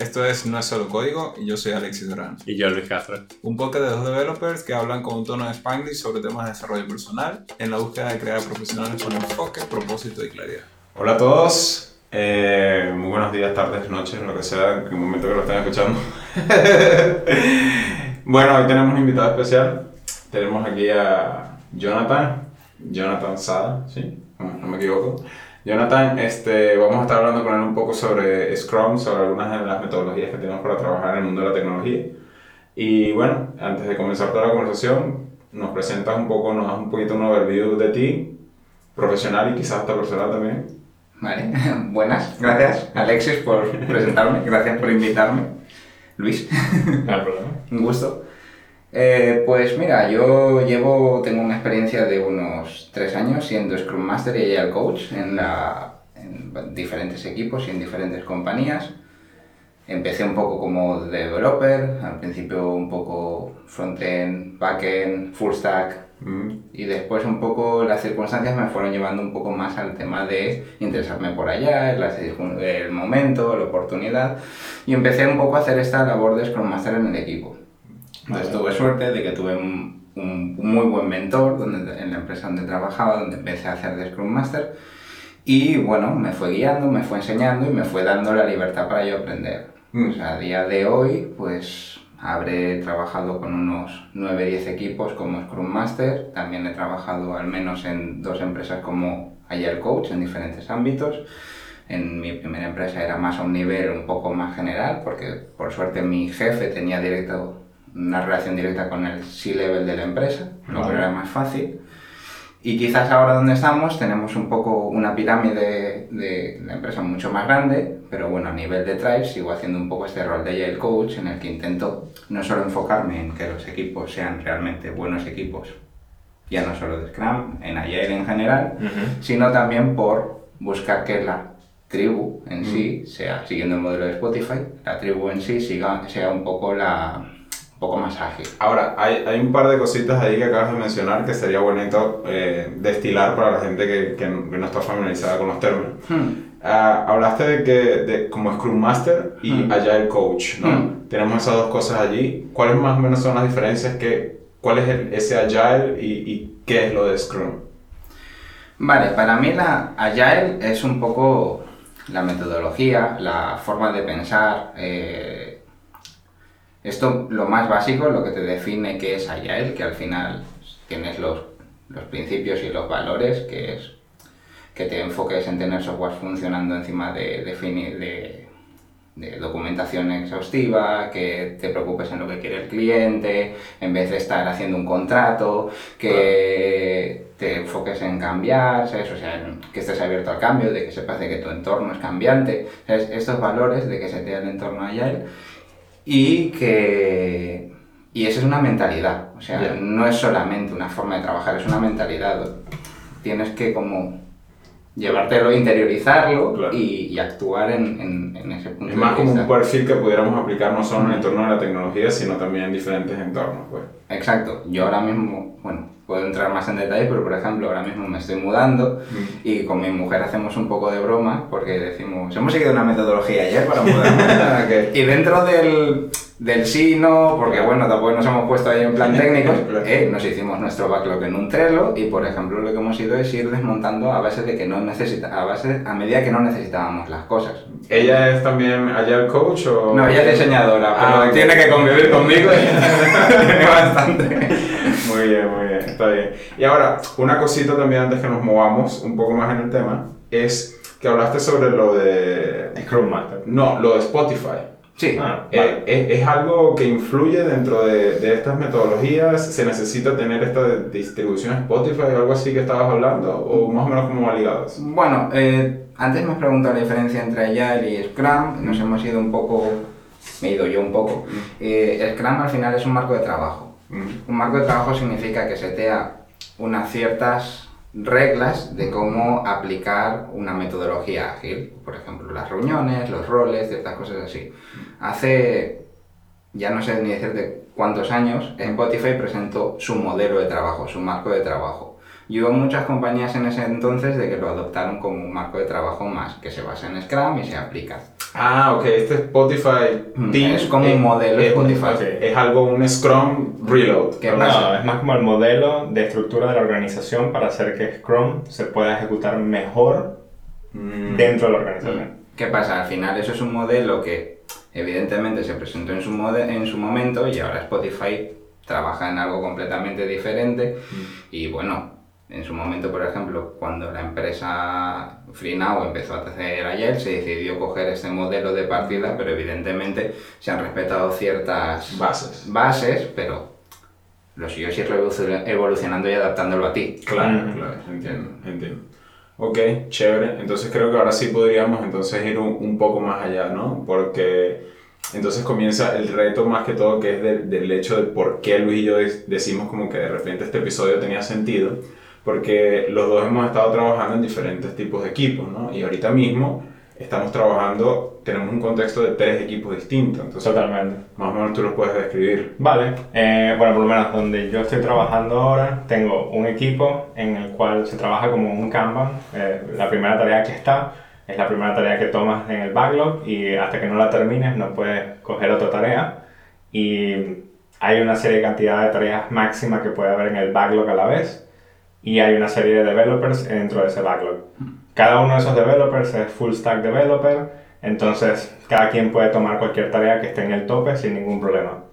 Esto es No es solo código y yo soy Alexis Durán. Y yo, Luis Castro. Un podcast de dos developers que hablan con un tono de Spanglish sobre temas de desarrollo personal en la búsqueda de crear profesionales con enfoque, propósito y claridad. Hola a todos, eh, muy buenos días, tardes, noches, lo que sea, en el momento que lo estén escuchando. bueno, hoy tenemos un invitado especial. Tenemos aquí a Jonathan, Jonathan Sada, ¿sí? No, no me equivoco. Jonathan, este, vamos a estar hablando con él un poco sobre Scrum, sobre algunas de las metodologías que tenemos para trabajar en el mundo de la tecnología. Y bueno, antes de comenzar toda la conversación, nos presentas un poco, nos das un poquito un overview de ti, profesional y quizás hasta personal también. Vale, buenas, gracias Alexis por presentarme, gracias por invitarme. Luis, No hay problema. un gusto. Eh, pues mira, yo llevo, tengo una experiencia de unos tres años siendo Scrum Master y Agile Coach en, la, en diferentes equipos y en diferentes compañías. Empecé un poco como developer, al principio un poco frontend, backend, full stack, Mm, y después un poco las circunstancias me fueron llevando un poco más al tema de interesarme por allá, el, el momento, la oportunidad. Y empecé un poco a hacer esta labor de Scrum Master en el equipo. Entonces tuve suerte de que tuve un, un- muy buen mentor donde, en la empresa donde trabajaba, donde empecé a hacer de Scrum Master. Y bueno, me fue guiando, me fue enseñando y me fue dando la libertad para yo aprender. Mm. O sea, a día de hoy, pues habré trabajado con unos 9-10 equipos como Scrum Master. También he trabajado al menos en dos empresas como Agile Coach en diferentes ámbitos. En mi primera empresa era más a un nivel un poco más general, porque por suerte mi jefe tenía directo, una relación directa con el C-level de la empresa, lo que era más fácil. Y quizás ahora donde estamos tenemos un poco una pirámide de la empresa mucho más grande, pero bueno, a nivel de Tribe sigo haciendo un poco este rol de Agile Coach en el que intento no solo enfocarme en que los equipos sean realmente buenos equipos, ya no solo de Scrum, en Agile en general, sino también por buscar que la tribu en sí, sea siguiendo el modelo de Spotify, la tribu en sí siga, sea un poco, la, poco más ágil. Ahora, hay, hay un par de cositas ahí que acabas de mencionar que sería bonito eh, destilar para la gente que, que no está familiarizada con los términos. Hmm. Ah, hablaste de que de, como Scrum Master y Mm. Agile Coach, ¿no? Mm. Tenemos esas dos cosas allí. ¿Cuáles más o menos son las diferencias? Que, ¿Cuál es el, ese Agile y, y qué es lo de Scrum? Vale, para mí la Agile es un poco la metodología, la forma de pensar. eh, esto, lo más básico, lo que te define qué es Agile, que al final tienes los, los principios y los valores, que es que te enfoques en tener software funcionando encima de, defini- de, de documentación exhaustiva, que te preocupes en lo que quiere el cliente, en vez de estar haciendo un contrato, que te enfoques en cambiar, ¿sabes? O sea, que estés abierto al cambio, de que sepas de que tu entorno es cambiante, ¿sabes? Estos valores de que se te da el entorno agile y que... Y esa es una mentalidad, o sea, no es solamente una forma de trabajar, es una mentalidad. Tienes que como llevártelo, interiorizarlo Claro. y, y actuar en, en- en ese punto Es más de como vista. un perfil que pudiéramos aplicar no solo en el entorno de la tecnología, sino también en diferentes entornos. Pues. Exacto, yo ahora mismo, bueno, puedo entrar más en detalle, pero por ejemplo ahora mismo me estoy mudando y con mi mujer hacemos un poco de broma porque decimos, hemos seguido una metodología ayer para mudarnos. y dentro del, del sí y no, porque bueno, tampoco nos hemos puesto ahí en plan técnico, eh, nos hicimos nuestro backlog en un Trello y por ejemplo lo que hemos ido es ir desmontando a base de que no necesita, a base, a medida que no necesitábamos las cosas. ¿Ella es también Agile Coach o...? No, ella es diseñadora, pero Ah, ok. tiene que convivir conmigo y tiene bastante. Muy bien, muy bien, está bien. Y ahora, una cosita también antes que nos movamos un poco más en el tema, es que hablaste sobre lo de... Scrum Master. No, lo de Spotify. Sí. Ah, Eh, vale. ¿es, es algo que influye dentro de, de estas metodologías? ¿Se necesita tener esta distribución Spotify o algo así que estabas hablando? ¿O más o menos como ligados? Bueno, eh, antes me has preguntado la diferencia entre Agile y Scrum. Nos hemos ido un poco, me he ido yo un poco. Eh, Scrum al final es un marco de trabajo. Mm. Un marco de trabajo significa que se te da unas ciertas reglas de cómo aplicar una metodología ágil. Por ejemplo, las reuniones, los roles, ciertas cosas así. Hace, ya no sé ni decirte cuántos años, Spotify presentó su modelo de trabajo, su marco de trabajo. Y hubo muchas compañías en ese entonces de que lo adoptaron como un marco de trabajo más, que se basa en Scrum y se aplica. Ah, ok, este Spotify Mm, Team es como un modelo es, Spotify. es- es algo, un Scrum Reload. ¿Qué No, pasa? es más como el modelo de estructura de la organización para hacer que Scrum se pueda ejecutar mejor Mm. dentro de la organización. ¿Qué pasa? Al final eso es un modelo que evidentemente se presentó en su, mode- en su momento y ahora Spotify trabaja en algo completamente diferente y bueno, en su momento por ejemplo cuando la empresa FreeNow empezó a hacer ayer se decidió coger este modelo de partida pero evidentemente se han respetado ciertas Bases. bases pero lo suyo es ir evolucion- evolucionando y adaptándolo a ti. Claro, Mm. claro, entiendo, entiendo. Ok, chévere. Entonces creo que ahora sí podríamos entonces ir un, un poco más allá, ¿no? Porque entonces comienza el reto más que todo que es del- del hecho de por qué Luis y yo de- decimos como que de repente este episodio tenía sentido. Porque los dos hemos estado trabajando en diferentes tipos de equipos, ¿no? Y ahorita mismo estamos trabajando, tenemos un contexto de tres equipos distintos. Entonces, Totalmente. más o menos tú los puedes describir. Vale, eh, bueno, por lo menos donde yo estoy trabajando ahora, tengo un equipo en el cual se trabaja como un Kanban. Eh, la primera tarea que está es la primera tarea que tomas en el backlog y hasta que no la termines no puedes coger otra tarea. Y hay una serie de cantidad de tareas máxima que puede haber en el backlog a la vez y hay una serie de developers dentro de ese backlog. Cada uno de esos developers es full stack developer, entonces cada quien puede tomar cualquier tarea que esté en el tope sin ningún problema.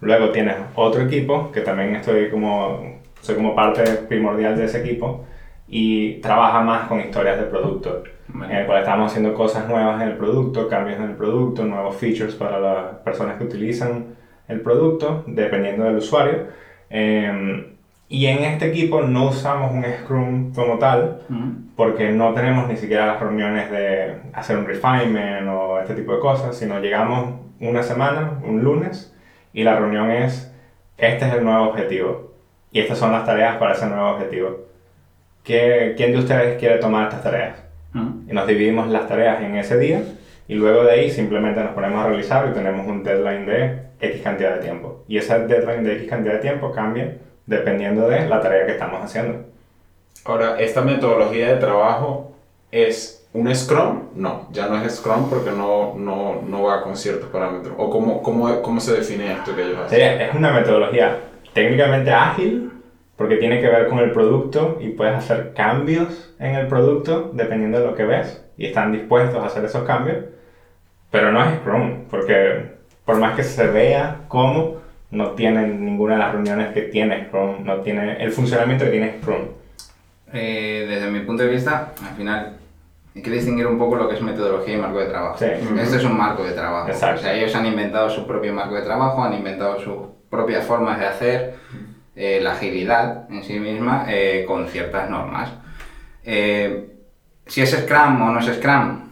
Luego tienes otro equipo, que también estoy como, soy como parte primordial de ese equipo, y trabaja más con historias de producto, en el cual estamos haciendo cosas nuevas en el producto, cambios en el producto, nuevos features para las personas que utilizan el producto, dependiendo del usuario. Eh, y en este equipo no usamos un Scrum como tal, porque no tenemos ni siquiera las reuniones de hacer un refinement o este tipo de cosas, sino llegamos una semana, un lunes, y la reunión es, este es el nuevo objetivo, y estas son las tareas para ese nuevo objetivo. ¿Qué, ¿Quién de ustedes quiere tomar estas tareas? Mm. Y nos dividimos las tareas en ese día, y luego de ahí simplemente nos ponemos a realizar y tenemos un deadline de X cantidad de tiempo. Y ese deadline de X cantidad de tiempo cambia dependiendo de la tarea que estamos haciendo. Ahora, ¿esta metodología de trabajo es un Scrum? No, ya no es Scrum porque no, no, no va con ciertos parámetros. ¿O cómo, cómo, cómo se define esto que ellos hacen? Es una metodología técnicamente ágil porque tiene que ver con el producto y puedes hacer cambios en el producto dependiendo de lo que ves y están dispuestos a hacer esos cambios, pero no es Scrum porque por más que se vea como no tiene ninguna de las reuniones que tiene Scrum, no tiene el funcionamiento que tiene Scrum. Eh, desde mi punto de vista, al final hay que distinguir un poco lo que es metodología y marco de trabajo. Sí. Este es un marco de trabajo. Exacto. O sea, ellos han inventado su propio marco de trabajo, han inventado sus propias formas de hacer, eh, la agilidad en sí misma, eh, con ciertas normas. Eh, si es Scrum o no es Scrum,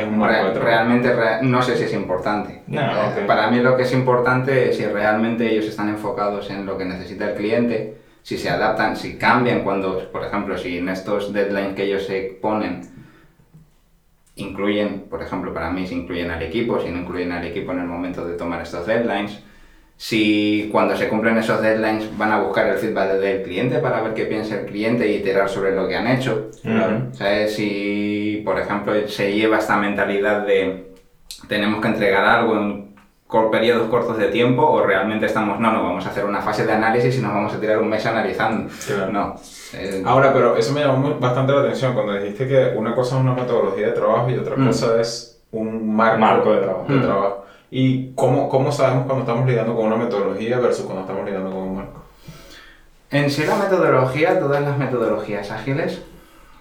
Es un marco de Re- trabajo. realmente re- no sé si es importante. No, Eh, ok. Para mí lo que es importante es si realmente ellos están enfocados en lo que necesita el cliente, si se adaptan, si cambian cuando, por ejemplo, si en estos deadlines que ellos se ponen incluyen, por ejemplo, para mí si incluyen al equipo, si no incluyen al equipo en el momento de tomar estos deadlines, si cuando se cumplen esos deadlines van a buscar el feedback del cliente para ver qué piensa el cliente y iterar sobre lo que han hecho. ¿Sabes? Si, por ejemplo, se lleva esta mentalidad de tenemos que entregar algo en periodos cortos de tiempo o realmente estamos, no, no, vamos a hacer una fase de análisis y nos vamos a tirar un mes analizando. Claro. No. eh, Ahora, pero eso me llamó muy- bastante la atención cuando dijiste que una cosa es una metodología de trabajo y otra Mm. cosa es un marco, Marco de trabajo. de Mm. trabajo. ¿Y cómo, cómo sabemos cuando estamos lidiando con una metodología versus cuando estamos lidiando con un marco? En sí la metodología, todas las metodologías ágiles,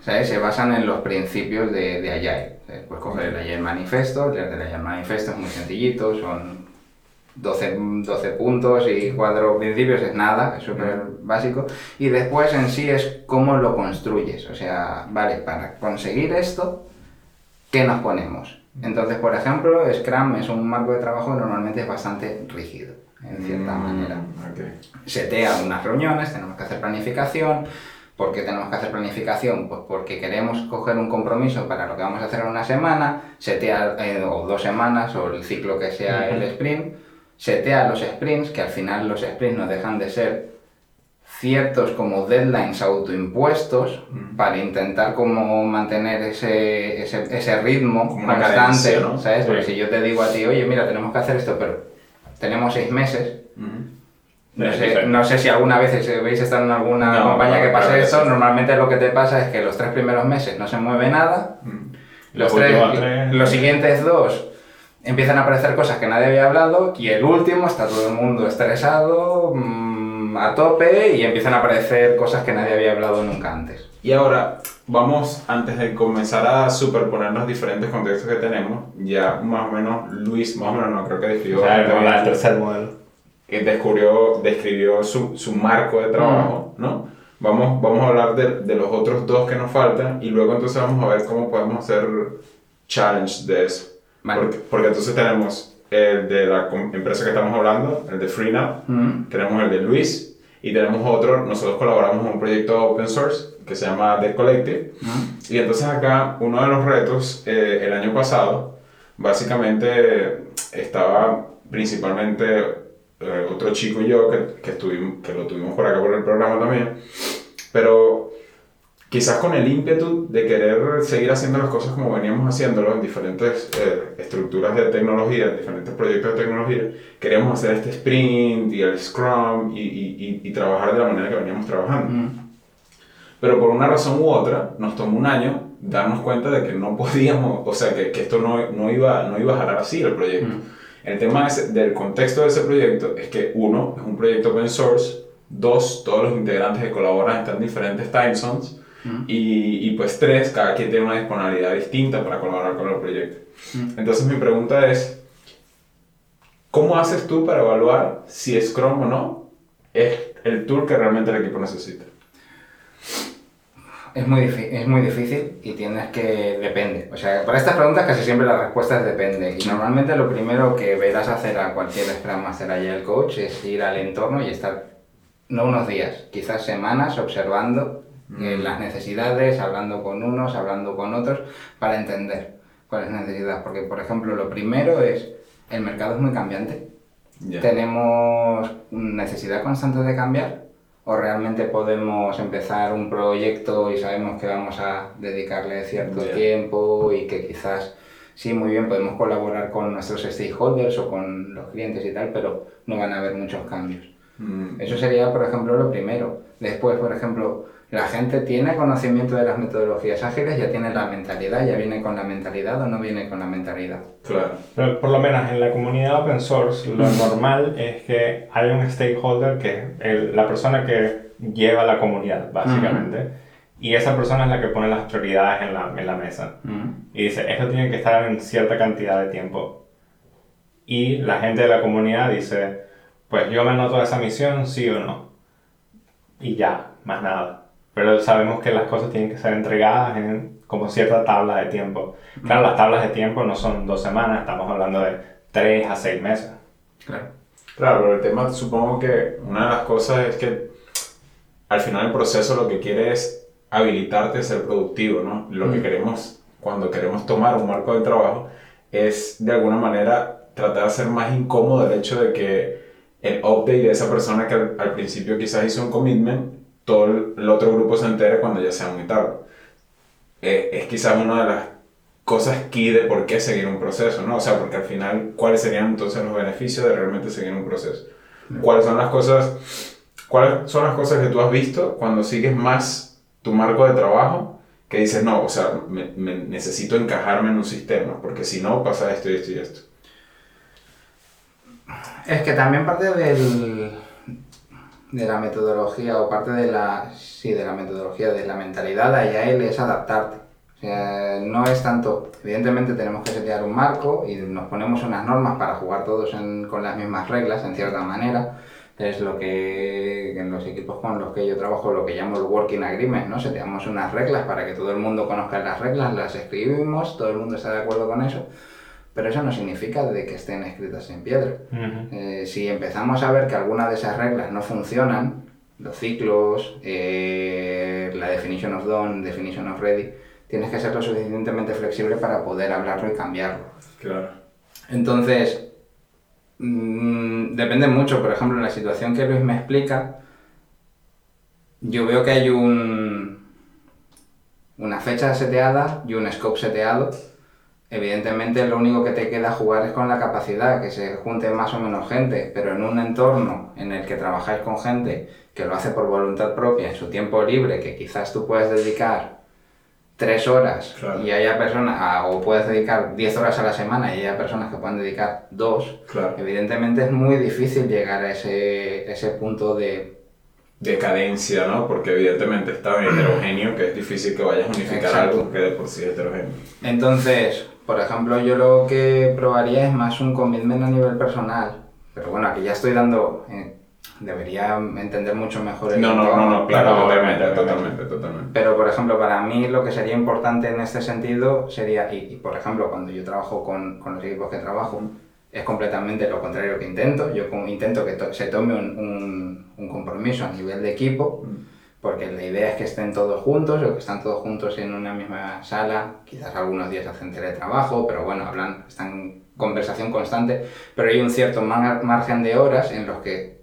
¿sabes? Se basan en los principios de, de Agile. ¿sabes? Puedes coger el Agile Manifesto, el del Agile Manifesto es muy sencillito, son 12, 12 puntos y cuatro principios, es nada, es súper básico. Y después en sí es cómo lo construyes, o sea, vale, para conseguir esto, ¿qué nos ponemos? Entonces, por ejemplo, Scrum es un marco de trabajo que normalmente es bastante rígido, en cierta Mm, manera ok. setea unas reuniones, tenemos que hacer planificación. ¿Por qué tenemos que hacer planificación? Pues porque queremos coger un compromiso para lo que vamos a hacer en una semana, setea eh, o dos semanas o el ciclo que sea el sprint, setea los sprints, que al final los sprints no dejan de ser ciertos como deadlines autoimpuestos para intentar como mantener ese, ese, ese ritmo Como constante, ¿no? ¿sabes? Porque Sí. si yo te digo a ti, oye, mira, tenemos que hacer esto, pero tenemos seis meses, no sé, no sé si alguna vez si habéis estado en alguna No, compañía que pase claro sí. normalmente lo que te pasa es que los tres primeros meses no se mueve nada, los, Los tres- los siguientes dos empiezan a aparecer cosas que nadie había hablado y el último está todo el mundo estresado, mm, a tope y empiezan a aparecer cosas que nadie había hablado nunca antes. Y ahora, vamos, antes de comenzar a superponer los diferentes contextos que tenemos, ya más o menos Luis, más o menos no, creo que describió, O sea, bastante como bien, el tercer modelo. Que descubrió, describió su, su marco de trabajo, ¿no? Vamos, vamos a hablar de, de los otros dos que nos faltan y luego entonces vamos a ver cómo podemos hacer challenge de eso. Vale. Porque, porque entonces tenemos el de la empresa que estamos hablando, el de FreeNow, Mm. tenemos el de Luis y tenemos otro, nosotros colaboramos en un proyecto open source que se llama The Collective. Mm. Y entonces acá uno de los retos eh, el año pasado, básicamente estaba principalmente eh, otro chico y yo que, que, estuvimos, que lo tuvimos por acá por el programa también, pero quizás con el ímpetu de querer seguir haciendo las cosas como veníamos haciéndolo en diferentes eh, estructuras de tecnología, en diferentes proyectos de tecnología, queríamos hacer este sprint y el scrum y, y, y, y trabajar de la manera que veníamos trabajando. Mm. Pero por una razón u otra, nos tomó un año darnos cuenta de que no podíamos, o sea, que, que esto no, no, iba, no iba a jalar así el proyecto. El tema ese- del contexto de ese proyecto es que, uno, es un proyecto open source, dos, todos los integrantes que colaboran están en diferentes time zones, y, y pues tres, cada quien tiene una disponibilidad distinta para colaborar con el proyecto. Entonces mi pregunta es, ¿cómo haces tú para evaluar si Scrum o no es el tool que realmente el equipo necesita? Es muy, es muy difícil y tienes que... depende. O sea, para estas preguntas casi siempre la respuesta es depende. Y normalmente lo primero que verás hacer a cualquier Scrum Master Agile Coach es ir al entorno y estar, no unos días, quizás semanas observando eh, las necesidades, hablando con unos, hablando con otros, para entender cuál es la necesidad. Porque, por ejemplo, lo primero es, el mercado es muy cambiante. Ya. ¿Tenemos necesidad constante de cambiar? ¿O realmente podemos empezar un proyecto y sabemos que vamos a dedicarle cierto tiempo y que quizás sí, muy bien, podemos colaborar con nuestros stakeholders o con los clientes y tal, pero no van a haber muchos cambios? Mm, Eso sería, por ejemplo, lo primero. Después, por ejemplo, la gente tiene conocimiento de las metodologías ágiles, ya tiene la mentalidad, ya viene con la mentalidad o no viene con la mentalidad. Claro. Pero por lo menos en la comunidad open source, lo normal es que hay un stakeholder que es el- la persona que lleva la comunidad, básicamente. Y esa persona es la que pone las prioridades en la, en la mesa. Y dice, esto tiene que estar en cierta cantidad de tiempo. Y la gente de la comunidad dice, pues yo me anoto a esa misión, sí o no. Y ya, más nada. Pero sabemos que las cosas tienen que ser entregadas en como cierta tabla de tiempo. Claro, las tablas de tiempo no son dos semanas, estamos hablando de tres a seis meses. Claro. Claro, pero el tema supongo que una de las cosas es que al final el proceso lo que quiere es habilitarte a ser productivo, ¿no? Lo que queremos cuando queremos tomar un marco de trabajo es de alguna manera tratar de hacer más incómodo el hecho de que el update de esa persona que al, al principio quizás hizo un commitment, todo el, otro grupo se entere cuando ya sea muy tarde. Eh, es quizás una de las cosas key de por qué seguir un proceso, ¿no? O sea, porque al final, ¿cuáles serían entonces los beneficios de realmente seguir un proceso? ¿Cuáles son las cosas, cuáles son las cosas que tú has visto cuando sigues más tu marco de trabajo que dices, no, o sea, me, me- necesito encajarme en un sistema, porque si no pasa esto y esto y esto. Es que también parte del, de la metodología o parte de la, sí, de la metodología, de la mentalidad de Agile es adaptarte. No es tanto, evidentemente tenemos que setear un marco y nos ponemos unas normas para jugar todos con las mismas reglas, en cierta manera. Es lo que en los equipos con los que yo trabajo, lo que llamo el working agreement, ¿no? Seteamos unas reglas para que todo el mundo conozca las reglas, las escribimos, todo el mundo está de acuerdo con eso, pero eso no significa de que estén escritas en piedra. Eh, si empezamos a ver que algunas de esas reglas no funcionan, los ciclos, eh, la definition of done, definition of ready, tienes que ser lo suficientemente flexible para poder hablarlo y cambiarlo. Claro. Entonces, mm, depende mucho, por ejemplo, en la situación que Luis me explica, yo veo que hay un, una fecha seteada y un scope seteado. Evidentemente lo único que te queda jugar es con la capacidad, que se junte más o menos gente, pero en un entorno en el que trabajáis con gente que lo hace por voluntad propia, en su tiempo libre, que quizás tú puedes dedicar tres horas Claro. y haya personas, o puedes dedicar 10 horas a la semana y haya personas que puedan dedicar dos, Claro. evidentemente es muy difícil llegar a ese, ese punto de Decadencia, ¿no? Porque evidentemente es tan heterogéneo que es difícil que vayas a unificar Exacto. algo que de por sí es heterogéneo. Entonces, por ejemplo, yo lo que probaría es más un commitment a nivel personal. Pero bueno, aquí ya estoy dando... eh, debería entender mucho mejor el No, no, no, no, claro, totalmente, totalmente, totalmente. Pero, por ejemplo, para mí lo que sería importante en este sentido sería, y, y, por ejemplo, cuando yo trabajo con, con los equipos que trabajo, es completamente lo contrario que intento. Yo intento que to- se tome un, un- un compromiso a nivel de equipo, porque la idea es que estén todos juntos o que están todos juntos en una misma sala. Quizás algunos días hacen teletrabajo, pero bueno, hablan, están en conversación constante, pero hay un cierto mar- margen de horas en los que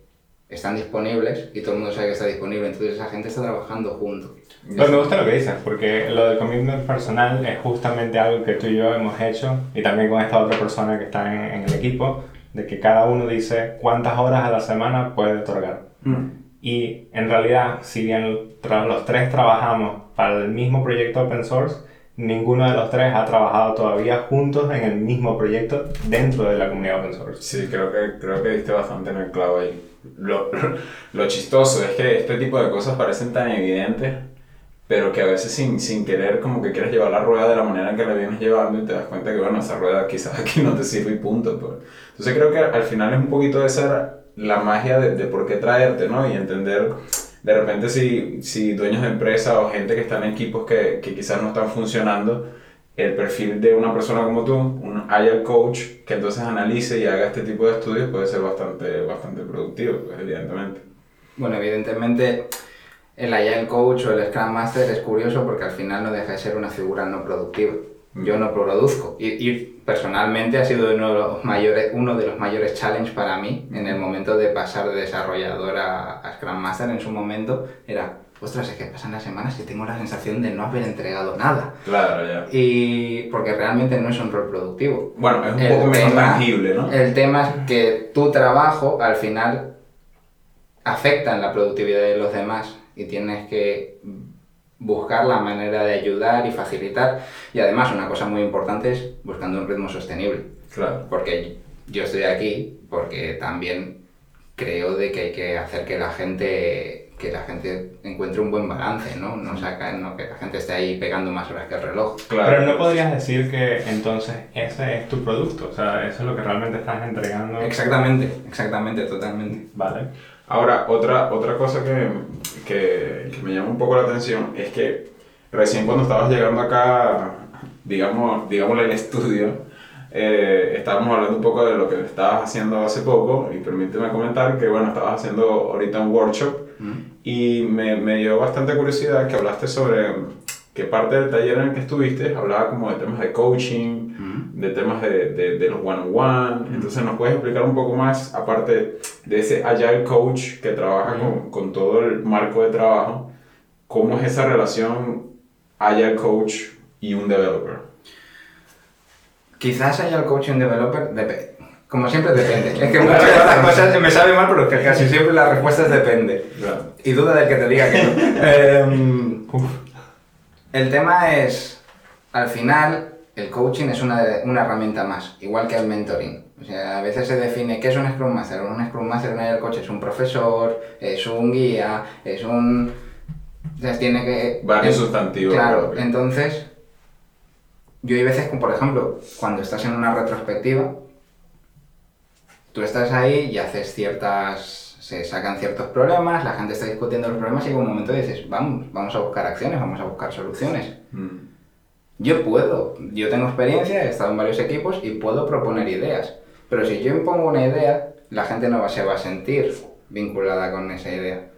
están disponibles y todo el mundo sabe que está disponible, entonces esa gente está trabajando juntos. Pues me gusta lo que dices, porque lo del commitment personal es justamente algo que tú y yo hemos hecho, y también con esta otra persona que está en, en el equipo, de que cada uno dice cuántas horas a la semana puede otorgar. Y en realidad, si bien los tres trabajamos para el mismo proyecto open source, ninguno de los tres ha trabajado todavía juntos en el mismo proyecto dentro de la comunidad open source. Sí, creo que, creo que diste bastante en el clavo ahí. Lo, lo chistoso es que este tipo de cosas parecen tan evidentes, pero que a veces sin, sin querer como que quieres llevar la rueda de la manera en que la vienes llevando y te das cuenta que bueno, esa rueda quizás aquí no te sirve y punto. pues. Entonces creo que al final es un poquito de esa la magia de, de por qué traerte, ¿no? Y entender de repente si, si dueños de empresa o gente que está en equipos que, que quizás no están funcionando, el perfil de una persona como tú, un agile coach, que entonces analice y haga este tipo de estudios puede ser bastante, bastante productivo, pues, evidentemente. Bueno, evidentemente el Agile Coach o el Scrum Master es curioso porque al final no deja de ser una figura no productiva. Yo no produzco y, y personalmente ha sido uno de, los mayores, uno de los mayores challenges para mí en el momento de pasar de desarrollador a, a Scrum Master en su momento era, ostras, es que pasan las semanas y tengo la sensación de no haber entregado nada. Claro, ya. Y porque realmente no es un rol productivo. Bueno, es un El poco menos tangible, ¿no? El tema es que tu trabajo al final afecta en la productividad de los demás y tienes que buscar la manera de ayudar y facilitar. Y además una cosa muy importante es buscando un ritmo sostenible. Claro. Porque yo estoy aquí porque también creo de que hay que hacer que la gente que la gente encuentre un buen balance, ¿no? No, saca, no que la gente esté ahí pegando más horas que el reloj. Claro. Pero no podrías decir que entonces ese es tu producto, o sea, eso es lo que realmente estás entregando. Exactamente, exactamente, totalmente. Vale. Ahora, otra, otra cosa que, que, que me llama un poco la atención es que recién cuando estabas llegando acá, digamos, digamos al estudio, eh, estábamos hablando un poco de lo que estabas haciendo hace poco y permíteme comentar que, bueno, estabas haciendo ahorita un workshop y me, me dio bastante curiosidad que hablaste sobre que parte del taller en el que estuviste hablaba como de temas de coaching, de temas de, de, de los one-on-one. Entonces, ¿nos puedes explicar un poco más, aparte de ese Agile Coach que trabaja con, con todo el marco de trabajo, cómo es esa relación Agile Coach y un developer? Quizás haya el coaching developer, dep- como siempre depende. Es que muchas de las cosas me sabe mal, pero que casi siempre la respuesta es depende. Claro. Y duda del que te diga que no. Em, el tema es, al final, el coaching es una, una herramienta más, igual que el mentoring. O sea, a veces se define qué es un Scrum Master. Un Scrum Master en el coach es un profesor, es un guía, es un... O sea, tiene que... Varios sustantivos. Claro, entonces, yo hay veces, como por ejemplo, cuando estás en una retrospectiva, tú estás ahí y haces ciertas, se sacan ciertos problemas, la gente está discutiendo los problemas y en un momento dices, vamos, vamos a buscar acciones, vamos a buscar soluciones. Mm. Yo puedo, yo tengo experiencia, he estado en varios equipos y puedo proponer ideas, pero si yo impongo una idea, la gente no se va a sentir vinculada con esa idea.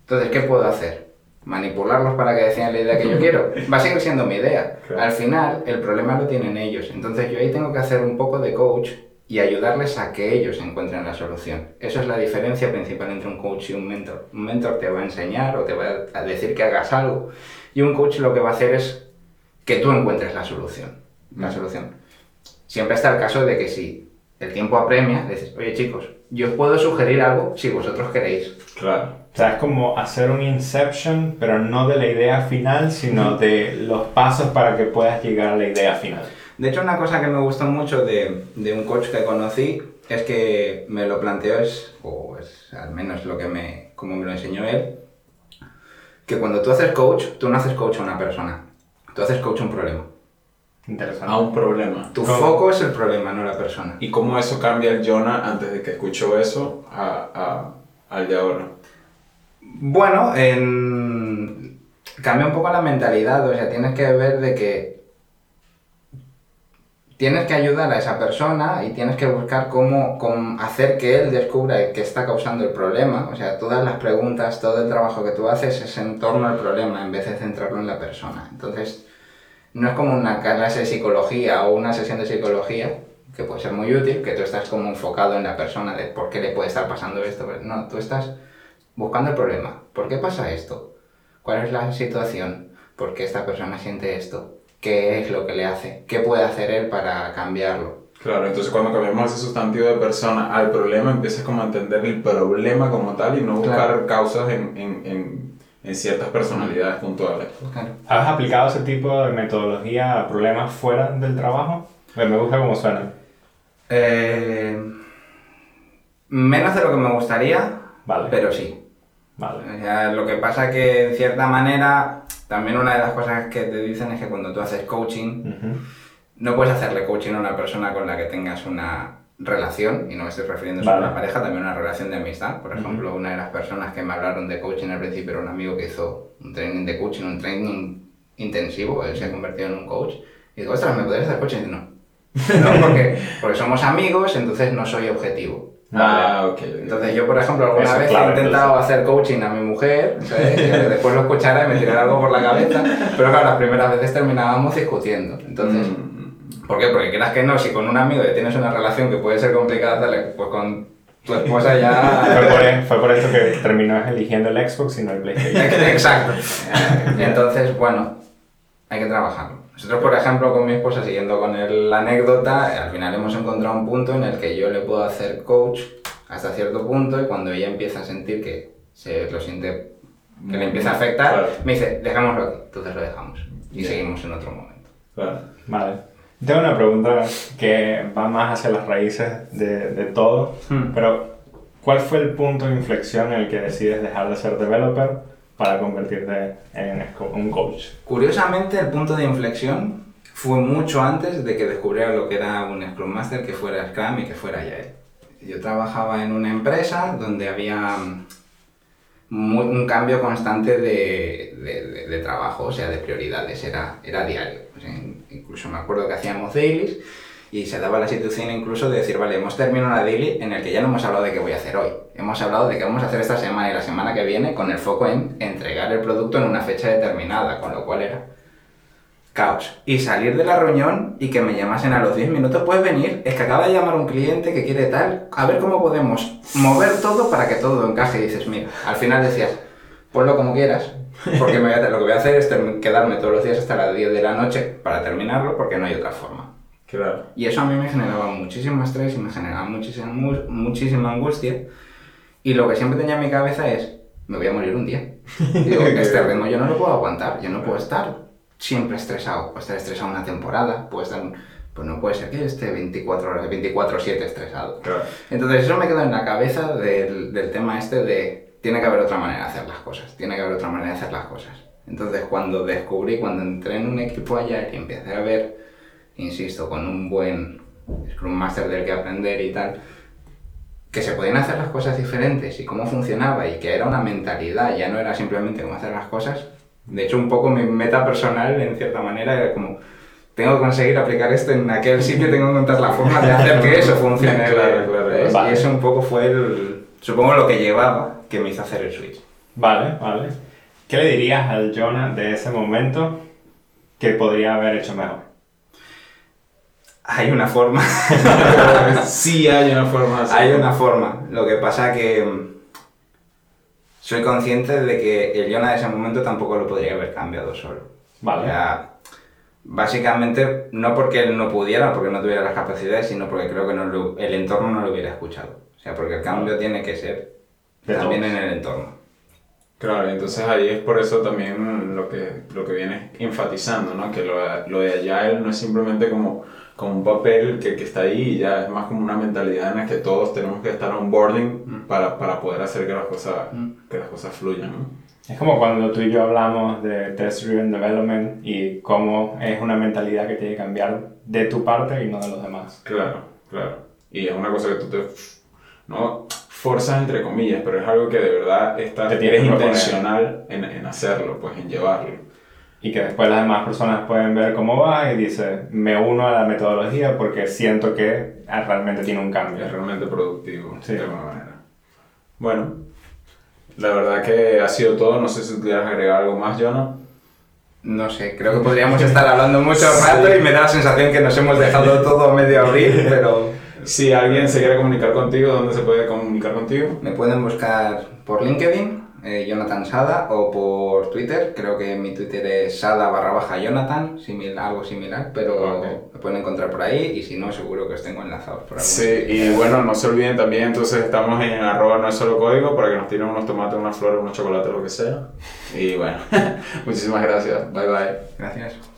Entonces, ¿qué puedo hacer? Manipularlos para que decidan la idea que yo quiero. Va a seguir siendo mi idea. Claro. Al final, el problema lo tienen ellos. Entonces, yo ahí tengo que hacer un poco de coach y ayudarles a que ellos encuentren la solución. Eso es la diferencia principal entre un coach y un mentor. Un mentor te va a enseñar o te va a decir que hagas algo y un coach lo que va a hacer es que tú encuentres la solución. La Mm. solución. Siempre está el caso de que si el tiempo apremia, dices, oye chicos, yo os puedo sugerir algo si vosotros queréis. Claro. O sea, es como hacer un inception, pero no de la idea final, sino de los pasos para que puedas llegar a la idea final. De hecho, una cosa que me gustó mucho de, de un coach que conocí es que me lo planteó, es, o es al menos lo que me, como me lo enseñó él, que cuando tú haces coach, tú no haces coach a una persona, tú haces coach a un problema. Interesante. A un problema. Tu ¿Cómo? foco es el problema, no la persona. ¿Y cómo eso cambia el Jonah antes de que escuchó eso a, a- al de ahora? Bueno, en... cambia un poco la mentalidad, o sea, tienes que ver de que tienes que ayudar a esa persona y tienes que buscar cómo, cómo hacer que él descubra qué está causando el problema. O sea, todas las preguntas, todo el trabajo que tú haces es en torno al problema en vez de centrarlo en la persona. Entonces, no es como una clase de psicología o una sesión de psicología, que puede ser muy útil, que tú estás como enfocado en la persona de por qué le puede estar pasando esto. No, tú estás buscando el problema. ¿Por qué pasa esto? ¿Cuál es la situación? ¿Por qué esta persona siente esto? ¿Qué es lo que le hace? ¿Qué puede hacer él para cambiarlo? Claro, entonces cuando cambiamos ese sustantivo de persona al problema, empiezas como a entender el problema como tal y no buscar Claro. causas en, en, en, en ciertas personalidades puntuales. Claro. ¿Has aplicado ese tipo de metodología a problemas fuera del trabajo? Pues me gusta cómo suena. Eh, menos de lo que me gustaría, Vale. pero sí. Vale. O sea, lo que pasa que en cierta manera, también una de las cosas que te dicen es que cuando tú haces coaching, no puedes hacerle coaching a una persona con la que tengas una relación, y no me estoy refiriendo solo a Vale. una pareja, también a una relación de amistad. Por ejemplo, una de las personas que me hablaron de coaching al principio era un amigo que hizo un training de coaching, un training intensivo, él se ha convertido en un coach. Y digo, ostras, ¿me podrías hacer coaching? Y dice, no. No, porque, porque somos amigos, entonces no soy objetivo. Ah, ok. Entonces yo, por ejemplo, alguna Eso es vez clave, he intentado hacer coaching a mi mujer, ¿sabes? Que después lo escuchara y me tirara algo por la cabeza, pero claro, las primeras veces terminábamos discutiendo. Entonces, Mm, ¿por qué? Porque quieras que no, si con un amigo ya tienes una relación que puede ser complicada, dale, pues con tu esposa Fue ya... por, e- fue por eso que terminó eligiendo el Xbox y no el PlayStation. Exacto. Entonces, bueno, hay que trabajarlo. Nosotros, por ejemplo, con mi esposa, siguiendo con el- la anécdota, al final hemos encontrado un punto en el que yo le puedo hacer coach hasta cierto punto y cuando ella empieza a sentir que se lo siente, que le empieza a afectar, Claro. me dice, dejámoslo aquí, entonces lo dejamos y Bien. seguimos en otro momento. Claro. Vale. Tengo una pregunta que va más hacia las raíces de, de todo, Hmm. pero ¿cuál fue el punto de inflexión en el que decides dejar de ser developer para convertirte en un coach? Curiosamente, el punto de inflexión fue mucho antes de que descubriera lo que era un Scrum Master, que fuera Scrum y que fuera Agile. Yo trabajaba en una empresa donde había mm, un cambio constante de, de- de- de trabajo, o sea, de prioridades, era, era diario. O sea, in- incluso me acuerdo que hacíamos dailies y se daba la situación incluso de decir, vale, hemos terminado una daily en el que ya no hemos hablado de qué voy a hacer hoy. Hemos hablado de qué vamos a hacer esta semana y la semana que viene con el foco en entregar el producto en una fecha determinada, con lo cual era caos. Y salir de la reunión y que me llamasen a los 10 minutos, puedes venir, es que acaba de llamar un cliente que quiere tal, a ver cómo podemos mover todo para que todo encaje. Y dices, mira, al final decías, ponlo como quieras, porque me voy a- lo que voy a hacer es quedarme todos los días hasta las 10 de la noche para terminarlo, porque no hay otra forma. Claro. Y eso a mí me generaba muchísimo estrés y me generaba muchísima, mu- muchísima angustia. Y lo que siempre tenía en mi cabeza es, me voy a morir un día. Digo, este ritmo yo no lo puedo aguantar, yo no puedo estar siempre estresado. Puedo estar estresado una temporada, puedo estar... Pues no puede ser que esté 24 horas, 24-7 estresado. Claro. Entonces eso me quedó en la cabeza del, del tema este de tiene que haber otra manera de hacer las cosas, tiene que haber otra manera de hacer las cosas. Entonces cuando descubrí, cuando entré en un equipo allá y empecé a ver, insisto, con un buen Scrum Master del que aprender y tal, que se podían hacer las cosas diferentes y cómo funcionaba y que era una mentalidad, ya no era simplemente cómo hacer las cosas. De hecho, un poco mi meta personal, en cierta manera, era como, tengo que conseguir aplicar esto en aquel sitio, tengo que encontrar la forma de hacer que eso funcione. Claro, claro. Y eso un poco fue el, supongo lo que llevaba que me hizo hacer el switch. Vale, vale. ¿Qué le dirías al Jonah de ese momento que podría haber hecho mejor? Hay una forma. sí hay una forma. Hay una forma. Lo que pasa que mm, soy consciente de que el Jonah de ese momento tampoco lo podría haber cambiado solo. Vale. O sea, básicamente no porque él no pudiera, porque no tuviera las capacidades, sino porque creo que no lo- el entorno no lo hubiera escuchado. O sea, porque el cambio tiene que ser De también todos. en el entorno. Claro, y entonces ahí es por eso también lo que, lo que viene enfatizando, ¿no? Que lo, lo de Agile no es simplemente como, como un papel que, que está ahí ya, es más como una mentalidad en la que todos tenemos que estar onboarding para, para poder hacer que las cosas, que las cosas fluyan, ¿no? Es como cuando tú y yo hablamos de Test Driven Development y cómo es una mentalidad que tiene que cambiar de tu parte y no de los demás. Claro, claro. Y es una cosa que tú te... No forzas entre comillas, pero es algo que de verdad estás, Te eres intencional en, en hacerlo, pues en llevarlo. Y que después las demás personas pueden ver cómo va y dice, me uno a la metodología porque siento que ah, realmente tiene un cambio. Es realmente productivo, Sí. de alguna manera. Bueno, la verdad que ha sido todo. No sé si tú quieres agregar algo más, Jonah. No sé, creo que podríamos estar hablando mucho rato y me da la sensación que nos hemos dejado todo a medio abrir, pero Si alguien se quiere comunicar contigo, ¿dónde se puede comunicar contigo? me pueden buscar por LinkedIn, eh, Jonathan Sada, o por Twitter, creo que mi Twitter es sada barra baja Jonathan, algo similar, pero Ok. me pueden encontrar por ahí y si no, seguro que os tengo enlazados por algún Sí, sitio. y bueno, no se olviden también, entonces estamos en arroba no es solo código para que nos tiren unos tomates, unas flores, unos chocolates, lo que sea. Y bueno, muchísimas gracias. Bye bye. Gracias.